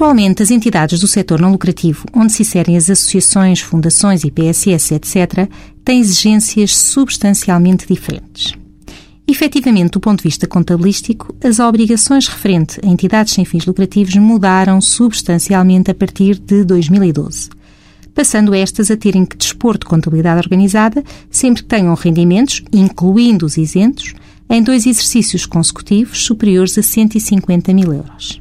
Atualmente, as entidades do setor não lucrativo, onde se inserem as associações, fundações e PSS, etc., têm exigências substancialmente diferentes. Efetivamente, do ponto de vista contabilístico, as obrigações referente a entidades sem fins lucrativos mudaram substancialmente a partir de 2012, passando estas a terem que dispor de contabilidade organizada sempre que tenham rendimentos, incluindo os isentos, em dois exercícios consecutivos superiores a 150 mil euros.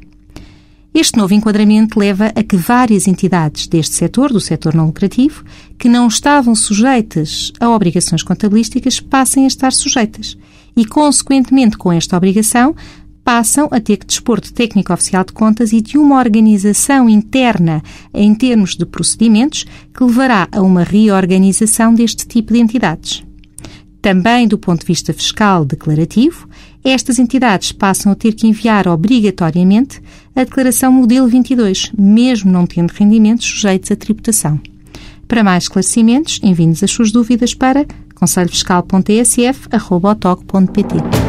Este novo enquadramento leva a que várias entidades deste setor, do setor não lucrativo, que não estavam sujeitas a obrigações contabilísticas, passem a estar sujeitas e, consequentemente, com esta obrigação, passam a ter que dispor de técnico oficial de contas e de uma organização interna em termos de procedimentos que levará a uma reorganização deste tipo de entidades. Também do ponto de vista fiscal declarativo, estas entidades passam a ter que enviar obrigatoriamente a declaração modelo 22, mesmo não tendo rendimentos sujeitos à tributação. Para mais esclarecimentos, envie-nos as suas dúvidas para conselhofiscal.tsf.pt.